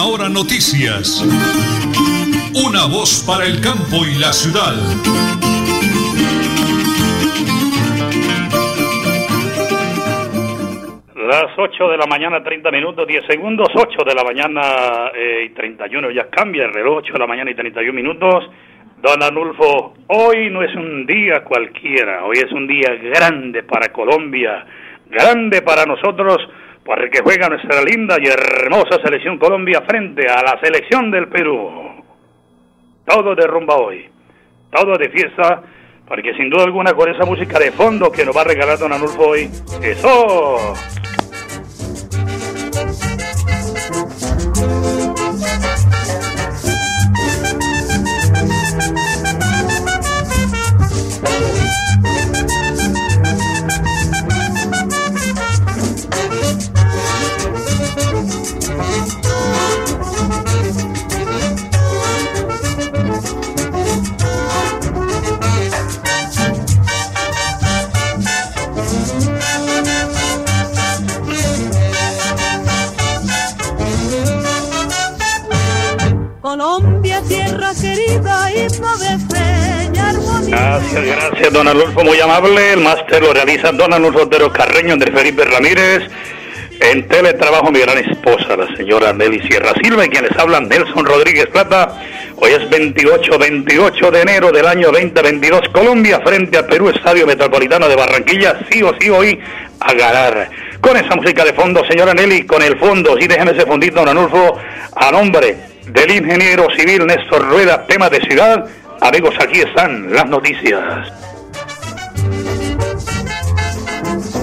Última Hora Noticias. Una voz para el campo y la ciudad. Las 8 de la mañana, 30 minutos, 10 segundos, 8 de la mañana eh, y 31, ya cambia el reloj, 8 de la mañana y 31 minutos. Don Anulfo, hoy no es un día cualquiera, hoy es un día grande para Colombia, grande para nosotros, porque juega nuestra linda y hermosa selección Colombia frente a la selección del Perú. Todo de rumba hoy, todo de fiesta, porque sin duda alguna con esa música de fondo que nos va a regalar Don Anulfo hoy, ¡eso! Don Adolfo, muy amable. El máster lo realiza don Adolfo Otero Carreño, Andrés Felipe Ramírez. En teletrabajo, mi gran esposa, la señora Nelly Sierra Silva, y quien les habla, Nelson Rodríguez Plata. Hoy es 28, 28 de enero del año 2022. Colombia frente a Perú, Estadio Metropolitano de Barranquilla. Sí o sí hoy a ganar. Con esa música de fondo, señora Nelly, con el fondo, sí, déjeme ese fondito, don Anulfo, a nombre del ingeniero civil Néstor Rueda, tema de ciudad. Amigos, aquí están las noticias.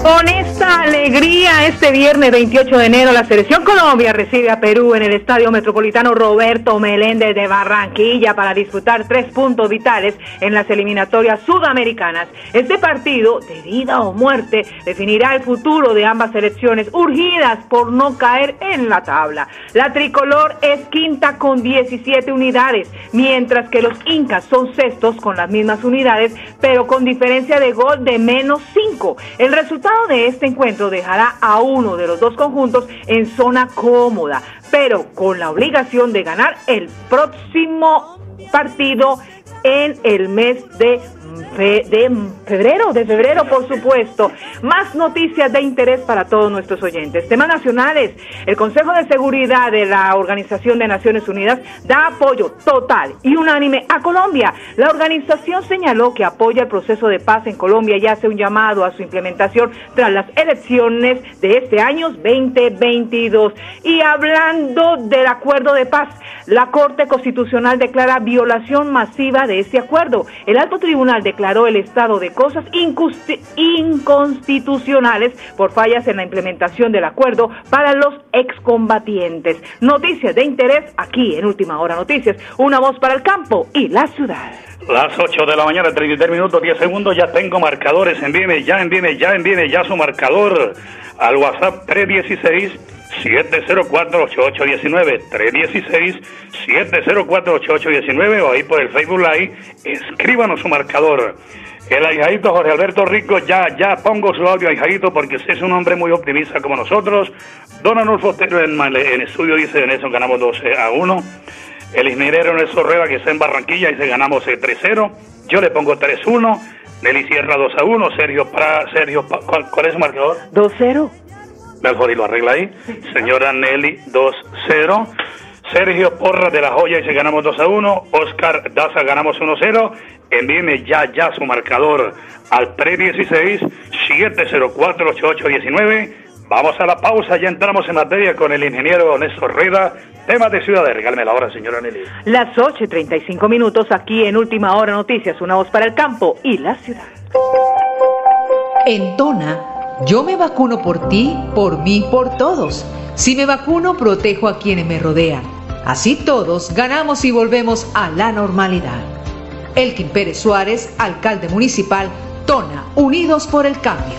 Con esta alegría, este viernes 28 de enero, la Selección Colombia recibe a Perú en el Estadio Metropolitano Roberto Meléndez de Barranquilla para disfrutar tres puntos vitales en las eliminatorias sudamericanas. Este partido, de vida o muerte, definirá el futuro de ambas selecciones urgidas por no caer en la tabla. La tricolor es quinta con 17 unidades, mientras que los incas son sextos con las mismas unidades, pero con diferencia de gol de menos 5. El resultado de este encuentro dejará a uno de los dos conjuntos en zona cómoda, pero con la obligación de ganar el próximo partido en el mes de de febrero, de febrero, por supuesto. Más noticias de interés para todos nuestros oyentes. Temas nacionales. El Consejo de Seguridad de la Organización de Naciones Unidas da apoyo total y unánime a Colombia. La organización señaló que apoya el proceso de paz en Colombia y hace un llamado a su implementación tras las elecciones de este año 2022. Y hablando del acuerdo de paz, la Corte Constitucional declara violación masiva de este acuerdo. El Alto Tribunal declaró el estado de cosas inconstitucionales por fallas en la implementación del acuerdo para los excombatientes. Noticias de interés aquí en Última Hora Noticias. Una voz para el campo y la ciudad. Las 8 de la mañana, 33 minutos, 10 segundos, ya tengo marcadores. Envíeme ya, envíeme ya, envíeme ya su marcador al WhatsApp 316. 704-8819, 316-704-8819 o ahí por el Facebook Live, escríbanos su marcador. El ahijadito Jorge Alberto Rico, ya, ya pongo su audio, ahijadito, porque usted es un hombre muy optimista como nosotros. Don Anulfo Otero en, en estudio dice, en eso ganamos 12 a 1. El ingeniero Nelson Rueda, que está en Barranquilla, dice, ganamos 3-0. Yo le pongo 3-1. Nelly Sierra 2 a 1. Sergio, para, Sergio ¿cuál, ¿cuál es su marcador? 2-0. Mejor y lo arregla ahí. Señora Nelly 2-0. Sergio Porra de la Joya dice ganamos 2 a 1. Oscar Daza ganamos 1-0. Envíeme ya, ya su marcador al 316-704-8819. Vamos a la pausa, ya entramos en materia con el ingeniero Néstor Rueda. Tema de ciudad, regálame la hora, señora Nelly. Las 8 y 35 minutos aquí en Última Hora Noticias, una voz para el campo y la ciudad. En Tona, yo me vacuno por ti, por mí, por todos. Si me vacuno, protejo a quienes me rodean. Así todos ganamos y volvemos a la normalidad. Elkin Pérez Suárez, alcalde municipal, Tona, Unidos por el Cambio.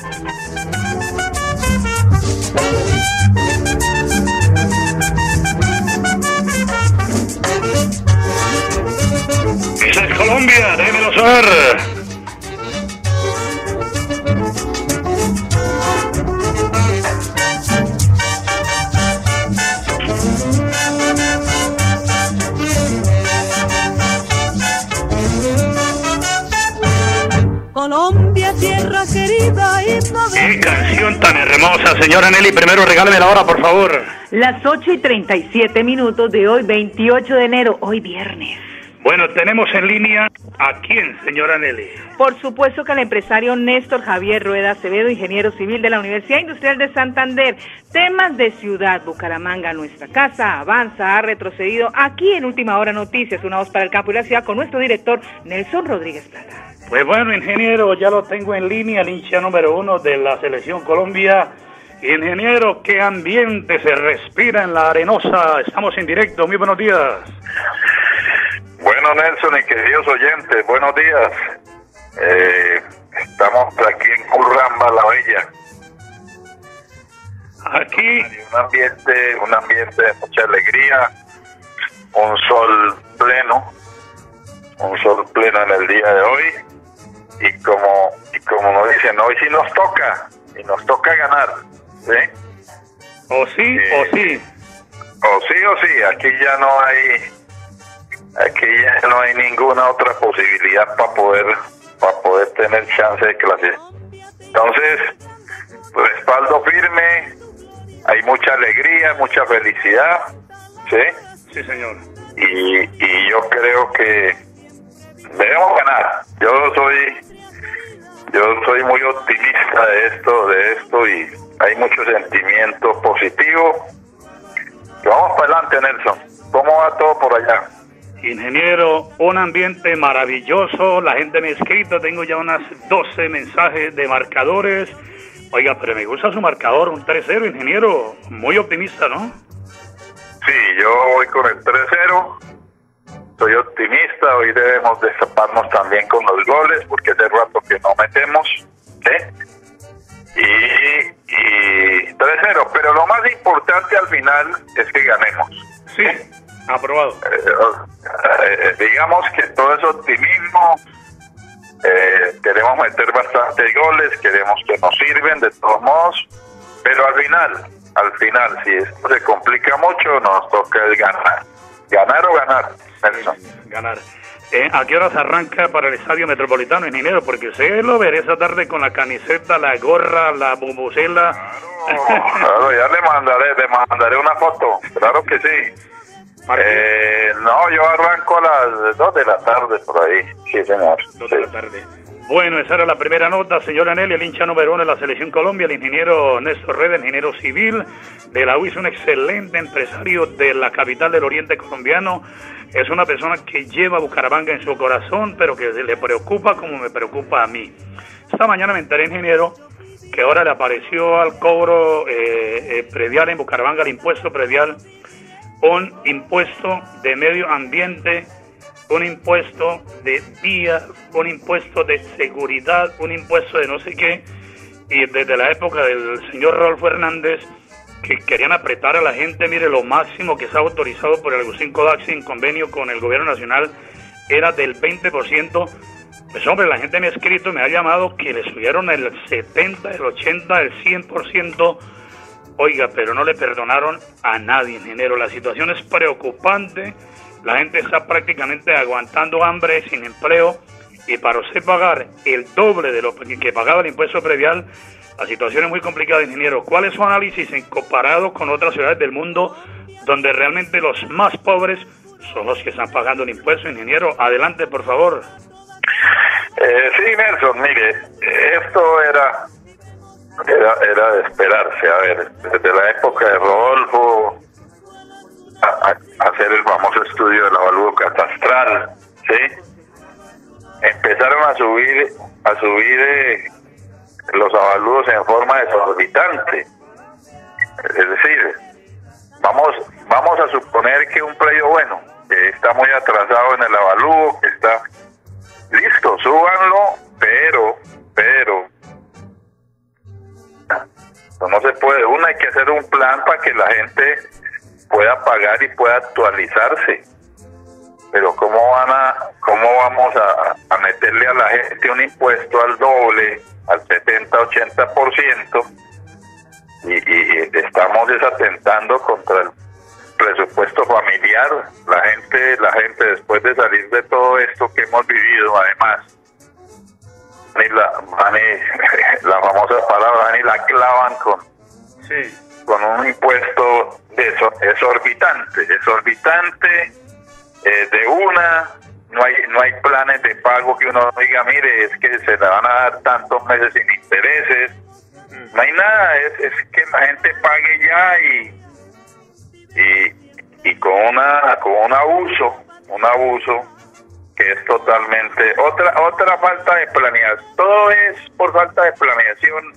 Colombia, déjemelo sonar. Colombia, tierra querida, himno de Qué canción tan hermosa, señora Nelly. Primero regáleme la hora, por favor. Las 8 y 37 minutos de hoy, 28 de enero, hoy viernes. Bueno, tenemos en línea a quién, señora Nelly. Por supuesto que al empresario Néstor Javier Rueda Acevedo, ingeniero civil de la Universidad Industrial de Santander. Temas de ciudad, Bucaramanga, nuestra casa, avanza, ha retrocedido. Aquí en Última Hora Noticias, una voz para el campo y la ciudad con nuestro director Nelson Rodríguez Plata. Pues bueno, ingeniero, ya lo tengo en línea, el hincha número uno de la Selección Colombia. Ingeniero, ¿qué ambiente se respira en la arenosa? Estamos en directo, muy buenos días. Bueno, Nelson y queridos oyentes, buenos días. Eh, estamos aquí en Curramba, La Bella. Aquí, un ambiente, un ambiente de mucha alegría, un sol pleno, un sol pleno en el día de hoy. Y como, y como nos dicen, hoy sí nos toca, y nos toca ganar, ¿sí? o sí o sí. O sí o sí, aquí ya no hay, aquí ya no hay ninguna otra posibilidad para poder, para poder tener chance de clasificar. Entonces, respaldo firme, hay mucha alegría, mucha felicidad, ¿sí? Sí, señor. Y, y yo creo que debemos ganar. Yo soy, yo soy muy optimista de esto, de esto y hay mucho sentimiento positivo. Que vamos para adelante, Nelson. ¿Cómo va todo por allá? Ingeniero, un ambiente maravilloso. La gente me ha escrito, tengo ya unas 12 mensajes de marcadores. Oiga, pero me gusta su marcador, un 3-0, ingeniero. Muy optimista, ¿no? Sí, yo voy con el 3-0. Soy optimista. Hoy debemos destaparnos también con los goles porque hace rato que no metemos. ¿sí? Y, y 3-0. Pero lo más importante al final es que ganemos. Sí, aprobado. Eh, eh, digamos que todo es optimismo. Eh, queremos meter bastantes goles, queremos que nos sirven de todos modos, pero al final, al final, si esto se complica mucho, nos toca el ganar. Ganar o ganar, Nelson. Ganar. Eh, ¿A qué horas arranca para el Estadio Metropolitano, ingeniero? Porque usted lo veré esa tarde con la camiseta, la gorra, la bubucela. Claro, ya le mandaré, le mandaré una foto, claro que sí. Eh, no, yo arranco a las 2 de la tarde por ahí, sí señor. Dos de la tarde. Bueno, esa era la primera nota, señora Nelly, el hincha número uno de la Selección Colombia, el ingeniero Néstor Red, ingeniero civil de la UIS, un excelente empresario de la capital del oriente colombiano. Es una persona que lleva Bucaramanga en su corazón, pero que le preocupa como me preocupa a mí. Esta mañana me enteré, ingeniero, que ahora le apareció al cobro eh, eh, predial en Bucaramanga, el impuesto predial, un impuesto de medio ambiente, un impuesto de vía, un impuesto de seguridad, un impuesto de no sé qué, y desde la época del señor Rodolfo Hernández, que querían apretar a la gente, mire, lo máximo que se ha autorizado por el Agustín Kodak en convenio con el gobierno nacional era del 20%, Pues hombre, la gente me ha escrito, me ha llamado que le subieron el 70, el 80, el 100%. Oiga, pero no le perdonaron a nadie, ingeniero. La situación es preocupante. La gente está prácticamente aguantando hambre, sin empleo. Y para usted pagar el doble de lo que pagaba el impuesto previal, la situación es muy complicada, ingeniero. ¿Cuál es su análisis en comparado con otras ciudades del mundo donde realmente los más pobres son los que están pagando el impuesto, ingeniero? Adelante, por favor. Eh, sí, Nelson, mire, esto era, era, era de esperarse. A ver, desde la época de Rodolfo, a, hacer el famoso estudio del avalúo catastral, ¿sí? Empezaron a subir, a subir eh, los avalúos en forma desorbitante. Es decir, vamos, vamos a suponer que un predio bueno, que está muy atrasado en el avalúo, que está listo, súbanlo, pero, pero, no se puede. Uno hay que hacer un plan para que la gente pueda pagar y pueda actualizarse. Pero cómo van a, cómo vamos a, a meterle a la gente un impuesto al doble, al 70-80%, y, y estamos desatentando contra el presupuesto familiar. La gente, la gente después de salir de todo esto que hemos vivido, además, ni la, la famosa palabra, la clavan con, con un impuesto exorbitante, exorbitante eh, de una, no hay, no hay planes de pago que uno diga, mire, es que se le van a dar tantos meses sin intereses, mm. no hay nada, es, es que la gente pague ya y y, y con una con un abuso, un abuso que es totalmente otra otra falta de planeación. Todo es por falta de planeación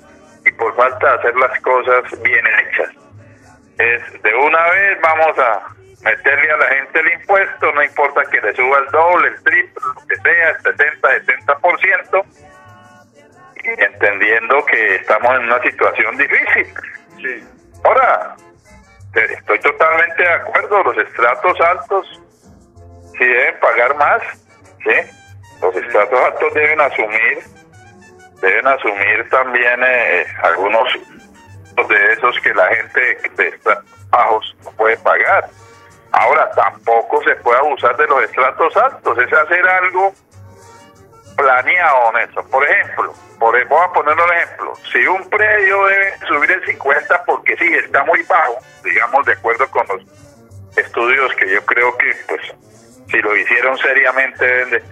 y por falta de hacer las cosas bien hechas. Es de una vez vamos a meterle a la gente el impuesto, no importa que le suba el doble, el triple, lo que sea, el 70, 70%, y entendiendo que estamos en una situación difícil. Sí. Ahora, estoy totalmente de acuerdo, los estratos altos sí deben pagar más, ¿sí? Los estratos altos deben asumir, deben asumir también eh, algunos de esos que la gente de estratos bajos no puede pagar. Ahora, tampoco se puede abusar de los estratos altos, es hacer algo planeado, eso. Por ejemplo, por, voy a poner un ejemplo. Si un predio debe subir el 50 porque sí, está muy bajo, digamos, de acuerdo con los estudios que yo creo que, pues, si lo hicieron seriamente,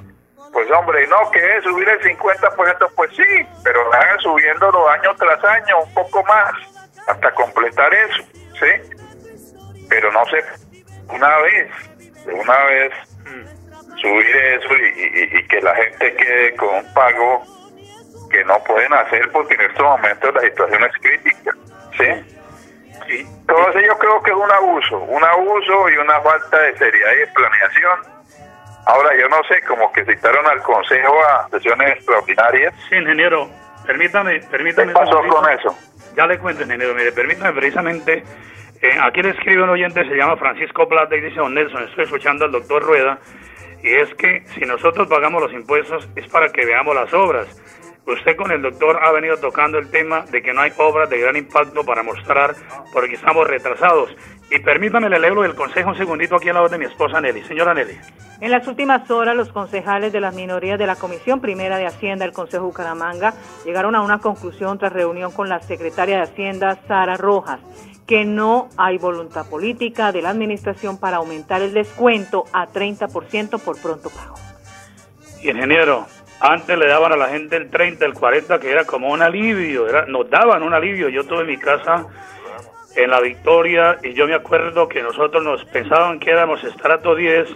pues hombre, no, que es subir el 50%, pues sí, pero hagan subiéndolo año tras año, un poco más, hasta completar eso, ¿sí? Pero no sé, una vez, una vez, subir eso y, y que la gente quede con un pago que no pueden hacer porque en estos momentos la situación es crítica. ¿Sí? Sí. Entonces yo creo que es un abuso, un abuso y una falta de seriedad y de planeación. Ahora yo no sé, como que citaron al Consejo a sesiones extraordinarias. Sí, ingeniero, permítame, permítame. ¿Qué pasó con eso? Ya le cuento, ingeniero, mire, permítame precisamente, eh, aquí le escribe un oyente, se llama Francisco Plata y dice, don Nelson, estoy escuchando al doctor Rueda, y es que si nosotros pagamos los impuestos es para que veamos las obras Usted con el doctor ha venido tocando el tema de que no hay obras de gran impacto para mostrar porque estamos retrasados. Y permítame le leo del consejo un segundito aquí a la voz de mi esposa Nelly. Señora Nelly. En las últimas horas, los concejales de las minorías de la Comisión Primera de Hacienda del Consejo Bucaramanga llegaron a una conclusión tras reunión con la secretaria de Hacienda, Sara Rojas, que no hay voluntad política de la administración para aumentar el descuento a 30% por pronto pago. Ingeniero, antes le daban a la gente el 30, el 40, que era como un alivio, era, nos daban un alivio. Yo tuve mi casa en la Victoria y yo me acuerdo que nosotros nos pensaban que éramos estrato 10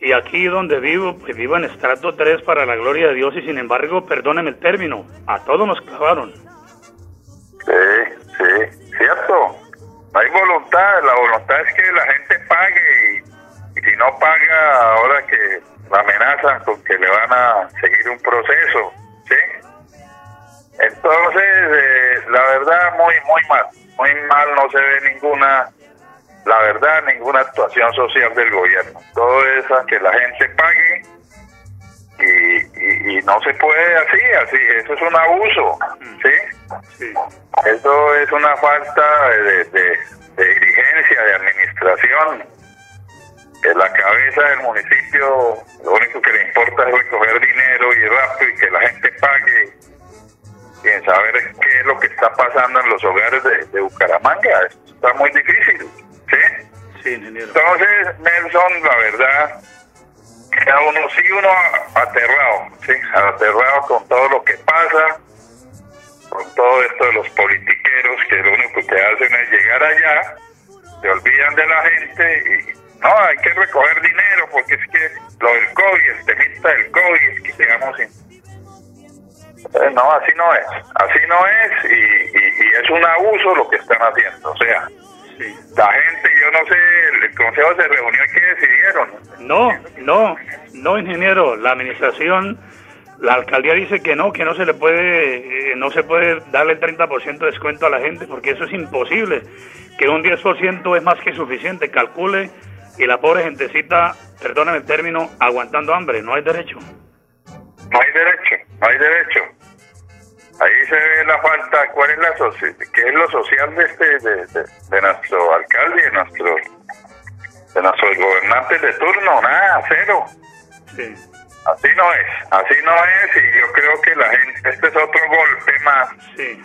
y aquí donde vivo, pues vivo en estrato 3 para la gloria de Dios y sin embargo, perdónenme el término, a todos nos clavaron. Sí, sí, cierto. Hay voluntad, la voluntad es que la gente pague y si no paga ahora que la amenazan con que le van a seguir un proceso, ¿sí? Entonces, eh, la verdad, muy, muy mal, muy mal, no se ve ninguna, la verdad, ninguna actuación social del gobierno. Todo es a que la gente pague y, y, y no se puede así, así, eso es un abuso, ¿sí? Sí. Eso es una falta de, de- de diligencia, de administración. En la cabeza del municipio lo único que le importa es recoger dinero y rápido y que la gente pague sin saber qué es lo que está pasando en los hogares de, de Bucaramanga. Esto está muy difícil, ¿sí? Sí, ingeniero. Entonces, Nelson, la verdad, queda uno, sí uno aterrado, sí, aterrado con todo lo que pasa, con todo esto de los politiqueros que lo único que hacen es llegar allá, se olvidan de la gente y no, hay que recoger dinero porque es que lo del COVID, el temita del COVID, es que llegamos sin... Eh, no, así no es, así no es y, y- y es un abuso lo que están haciendo, o sea, Sí. la gente, yo no sé, el, el consejo se reunió y qué decidieron. No, no, no, ingeniero. La administración, la alcaldía dice que no, que no se le puede, eh, no se puede darle el 30% de descuento a la gente porque eso es imposible. Que un 10% es más que suficiente. Calcule y la pobre gentecita, perdonen el término, aguantando hambre. No hay derecho. No hay derecho, no hay derecho. Ahí se ve la falta, ¿cuál es la qué es lo social de este, de, de- de nuestro alcalde, de nuestro, de nuestros gobernantes de turno? Nada, cero. Sí, Así no es, así no es y yo creo que la gente, este es otro golpe más sí,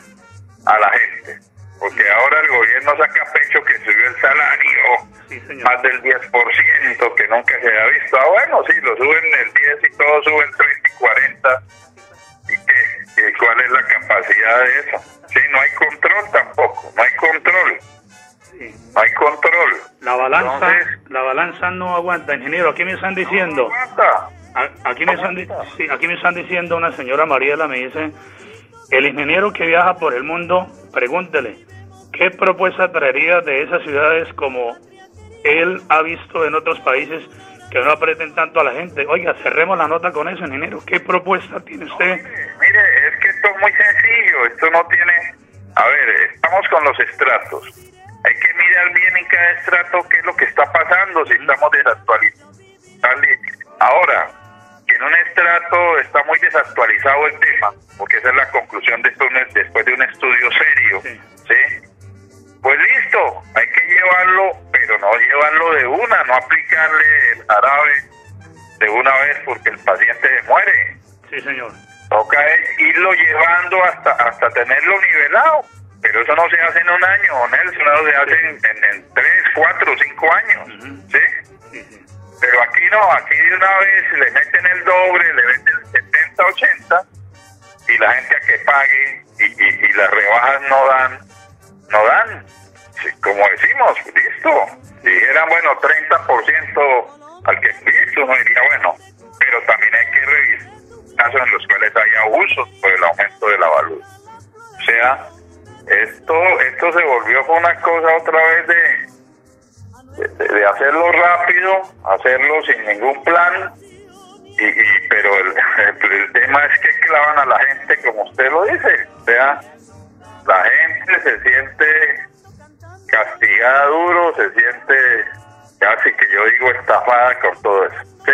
a la gente, porque ahora el gobierno saca pecho que subió el salario sí, señor. más del 10% que nunca se había visto. Ah, bueno, sí, lo suben el 10 y todo sube el 30 y 40. ¿Y qué? ¿Y cuál es la capacidad de eso? Sí, no hay control tampoco, no hay control, Sí. no hay control. La balanza, Entonces- la balanza no aguanta, ingeniero. Aquí me están diciendo. Aguanta. A- Aquí me, están, sí, aquí me están diciendo una señora Mariela, me dice, el ingeniero que viaja por el mundo, pregúntele, ¿qué propuesta traería de esas ciudades como él ha visto en otros países que no aprieten tanto a la gente? Oiga, cerremos la nota con eso, ingeniero. ¿Qué propuesta tiene usted? Mire, mire, es que esto es muy sencillo, esto no tiene... A ver, estamos con los estratos. Hay que mirar bien en cada estrato qué es lo que está pasando, si estamos desactualizados. Ahora, que en un estrato está muy desactualizado el tema, porque esa es la conclusión de esto después de un estudio serio, Sí. ¿sí? Pues listo, hay que llevarlo, pero no llevarlo de una, no aplicarle el jarabe de una vez porque el paciente se muere. Sí, señor. Toca es irlo llevando hasta hasta tenerlo nivelado. Pero eso no se hace en un año, Nelson, eso se hace en, en, en tres, cuatro, cinco años. Ujú. ¿Sí? Sí, sí. Pero aquí no, aquí de una vez le meten el doble, le meten el 70, 80 y la gente a que pague y, y, y las rebajas no dan, no dan. Como decimos, listo. Dijeran, bueno, 30% al que listo, uno diría, bueno, pero también hay que revisar casos en los cuales hay abusos por el aumento de la valor. O sea, esto, esto se volvió una cosa otra vez de, de, de hacerlo rápido, hacerlo sin ningún plan, y, y- pero el, el- el tema es que clavan a la gente como usted lo dice, o sea, la gente se siente castigada duro, se siente casi que yo digo estafada con todo eso, ¿sí?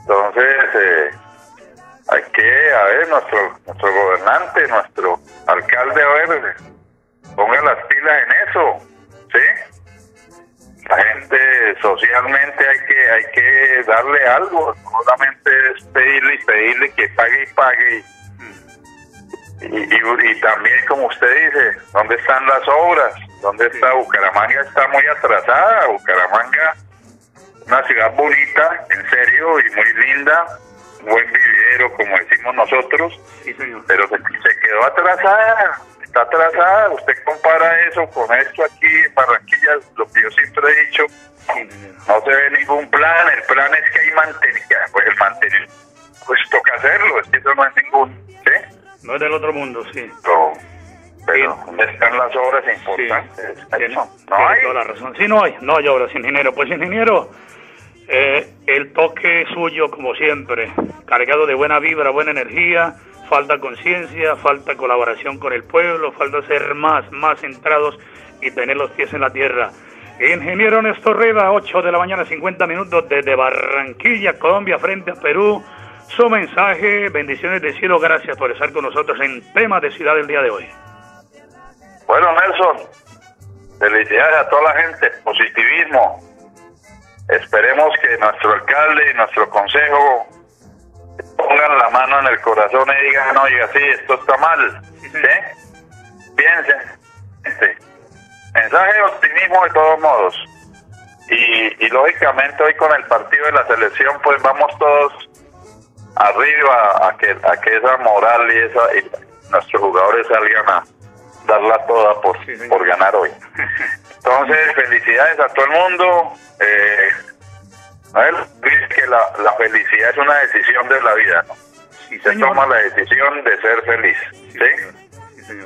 Entonces, eh, hay que, a ver, nuestro, nuestro gobernante, nuestro alcalde, a ver, ponga las pilas en eso, ¿sí? La gente socialmente hay que hay que darle algo, solamente es pedirle y pedirle que pague y pague. Y, y, y- y también, como usted dice, ¿dónde están las obras? ¿Dónde está Bucaramanga? Está muy atrasada. Bucaramanga, una ciudad bonita, en serio, y muy linda, buen vividero, como decimos nosotros Sí, señor. pero se, se quedó atrasada, está atrasada. Usted compara eso con esto aquí en Barranquilla, lo que yo siempre he dicho, no se ve ningún plan, el plan es que hay mantenimiento, pues el mantenimiento, pues toca hacerlo, es que eso no es ningún, ¿sí? No es del otro mundo, sí. Pero, pero Sí. ¿dónde están las obras Sí, importantes? tiene, Eso, tiene no hay. toda la razón. Sí, no hay, no hay obras, ingeniero. Pues, ingeniero, eh, el toque suyo, como siempre, cargado de buena vibra, buena energía, falta conciencia, falta colaboración con el pueblo, falta ser más, más centrados y tener los pies en la tierra. Ingeniero Néstor Reda, 8 de la mañana, 50 minutos desde Barranquilla, Colombia, frente a Perú. Su mensaje. Bendiciones de cielo, gracias por estar con nosotros en tema de ciudad el día de hoy. Bueno, Nelson, felicidades a toda la gente, positivismo. Esperemos que nuestro alcalde y nuestro consejo pongan la mano en el corazón y digan, oiga, sí, esto está mal. ¿Sí? Piensen. Este, mensaje de optimismo de todos modos. Y, y lógicamente hoy con el partido de la selección, pues vamos todos arriba a que, a que esa moral y, esa, y nuestros jugadores salgan a darla toda por, por ganar hoy. Entonces, felicidades a todo el mundo. Eh, que la, la felicidad es una decisión de la vida, ¿no? Se toma la decisión de ser feliz, ¿sí?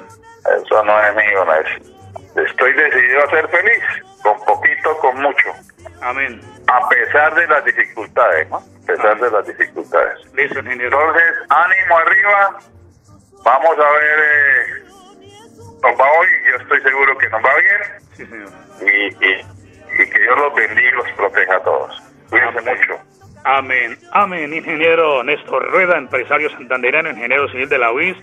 Eso no es mío, no es. Estoy decidido a ser feliz, con poquito, con mucho. Amén. A pesar de las dificultades, ¿no? A pesar de las dificultades. Listo, ingeniero. Entonces, ánimo arriba. Vamos a ver. Eh, nos va hoy, yo estoy seguro que nos va bien. Sí, señor. Y, y, y que Dios los bendiga y los proteja a todos. Cuídense mucho. Amén, amén, ingeniero Néstor Rueda, empresario santandereano, ingeniero civil de la UIS.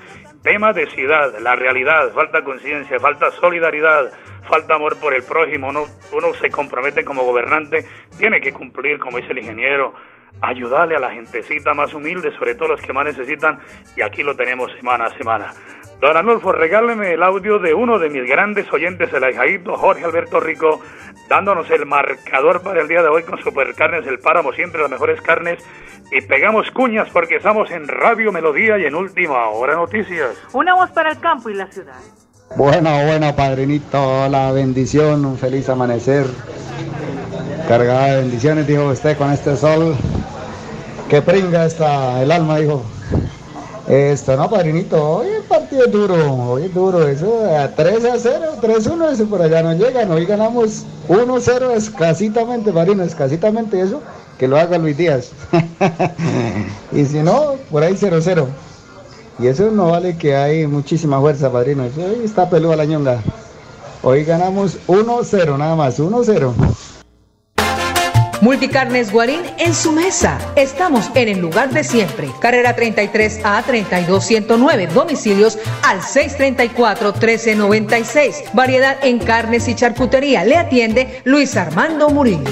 Tema de ciudad, la realidad, falta conciencia, falta solidaridad, falta amor por el prójimo. Uno, uno se compromete como gobernante, tiene que cumplir, como dice el ingeniero, ayudarle a la gentecita más humilde, sobre todo los que más necesitan, y aquí lo tenemos semana a semana. Don Arnulfo, regáleme el audio de uno de mis grandes oyentes, el ahijaíto Jorge Alberto Rico, dándonos el marcador para el día de hoy con Supercarnes El Páramo, siempre las mejores carnes, y pegamos cuñas porque estamos en Radio Melodía y en Última Hora Noticias. Una voz para el campo y la ciudad. Bueno, bueno, padrinito, la bendición, un feliz amanecer. Cargada de bendiciones, dijo usted, con este sol. Que pringa esta, el alma, dijo. Esto, no, padrinito, hoy el partido es duro, hoy es duro, eso a 3 a 0, 3 a 1, eso por allá no llegan, hoy ganamos 1 a 0 escasitamente, padrino, escasitamente eso, que lo haga Luis Díaz. y si no, por ahí 0 a 0. Y eso no vale que hay muchísima fuerza, padrino, ahí está peluda la ñonga. Hoy ganamos 1 a 0, nada más, 1 a 0. Multicarnes Guarín en su mesa. Estamos en el lugar de siempre. Carrera 33 a 32109. Domicilios al 634 1396. Variedad en carnes y charcutería. Le atiende Luis Armando Murillo.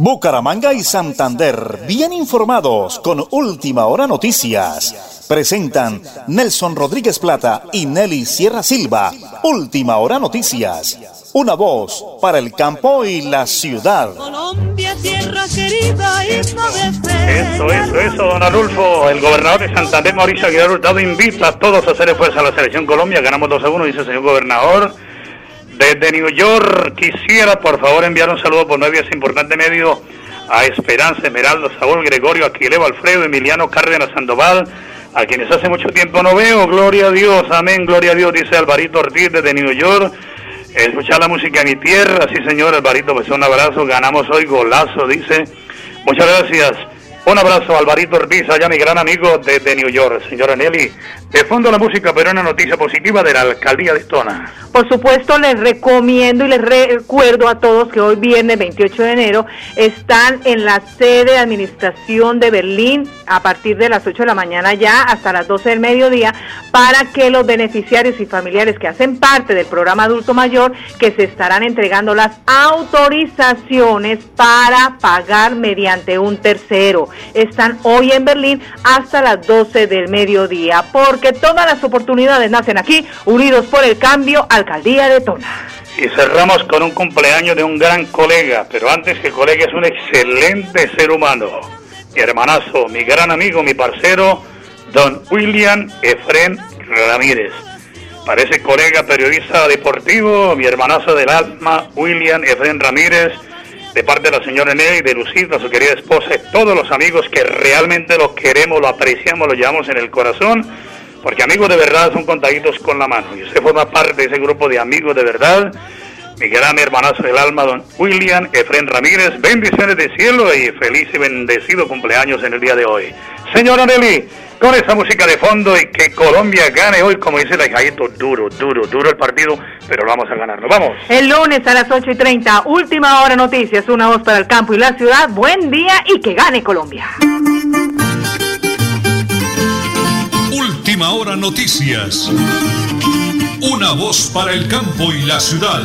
Bucaramanga y Santander, bien informados con Última Hora Noticias. Presentan Nelson Rodríguez Plata y Nelly Sierra Silva. Última Hora Noticias. Una voz para el campo y la ciudad. Colombia, tierra querida, himno de fe. Eso, eso, eso, don Arulfo. El gobernador de Santander, Mauricio Aguilar Hurtado, invita a todos a hacer esfuerzo a la selección Colombia. Ganamos 2 a 1, dice el señor gobernador. Desde New York, quisiera por favor enviar un saludo por de ese importante medio a Esperanza, Esmeralda, Saúl, Gregorio, Aquileo, Alfredo, Emiliano, Cárdenas, Sandoval, a quienes hace mucho tiempo no veo. Gloria a Dios, amén, gloria a Dios, dice Alvarito Ortiz desde New York. Escuchar la música en mi tierra, sí señor, Alvarito, pues un abrazo, ganamos hoy golazo, dice. Muchas gracias. Un abrazo Alvarito Ortiz, allá mi gran amigo desde New York. Señora Nelly, de fondo la música, pero una noticia positiva de la alcaldía de Tona. Por supuesto, les recomiendo y les recuerdo a todos que hoy viernes 28 de enero están en la sede de administración de Berlín a partir de las 8 de la mañana ya hasta las 12 del mediodía para que los beneficiarios y familiares que hacen parte del programa adulto mayor que se estarán entregando las autorizaciones para pagar mediante un tercero. Están hoy en Berlín hasta las 12 del mediodía porque todas las oportunidades nacen aquí, unidos por el cambio, alcaldía de Tona. Y cerramos con un cumpleaños de un gran colega, pero antes que colega es un excelente ser humano. Mi hermanazo, mi gran amigo, mi parcero, don William Efren Ramírez. Parece colega periodista deportivo, mi hermanazo del alma, William Efren Ramírez, de parte de la señora Nelly, de Lucita, su querida esposa, y todos los amigos que realmente lo queremos, lo apreciamos, lo llevamos en el corazón, porque amigos de verdad son contaditos con la mano. Y usted forma parte de ese grupo de amigos de verdad. Mi gran hermanazo del alma, don William Efren Ramírez, bendiciones de cielo y feliz y bendecido cumpleaños en el día de hoy. Señora Nelly, con esa música de fondo y que Colombia gane hoy, como dice la hijadito, duro, duro, duro el partido, pero lo vamos a ganar. Nos vamos. El lunes a las 8 y 30, última hora noticias, una voz para el campo y la ciudad. Buen día y que gane Colombia. Última hora noticias. Una voz para el campo y la ciudad.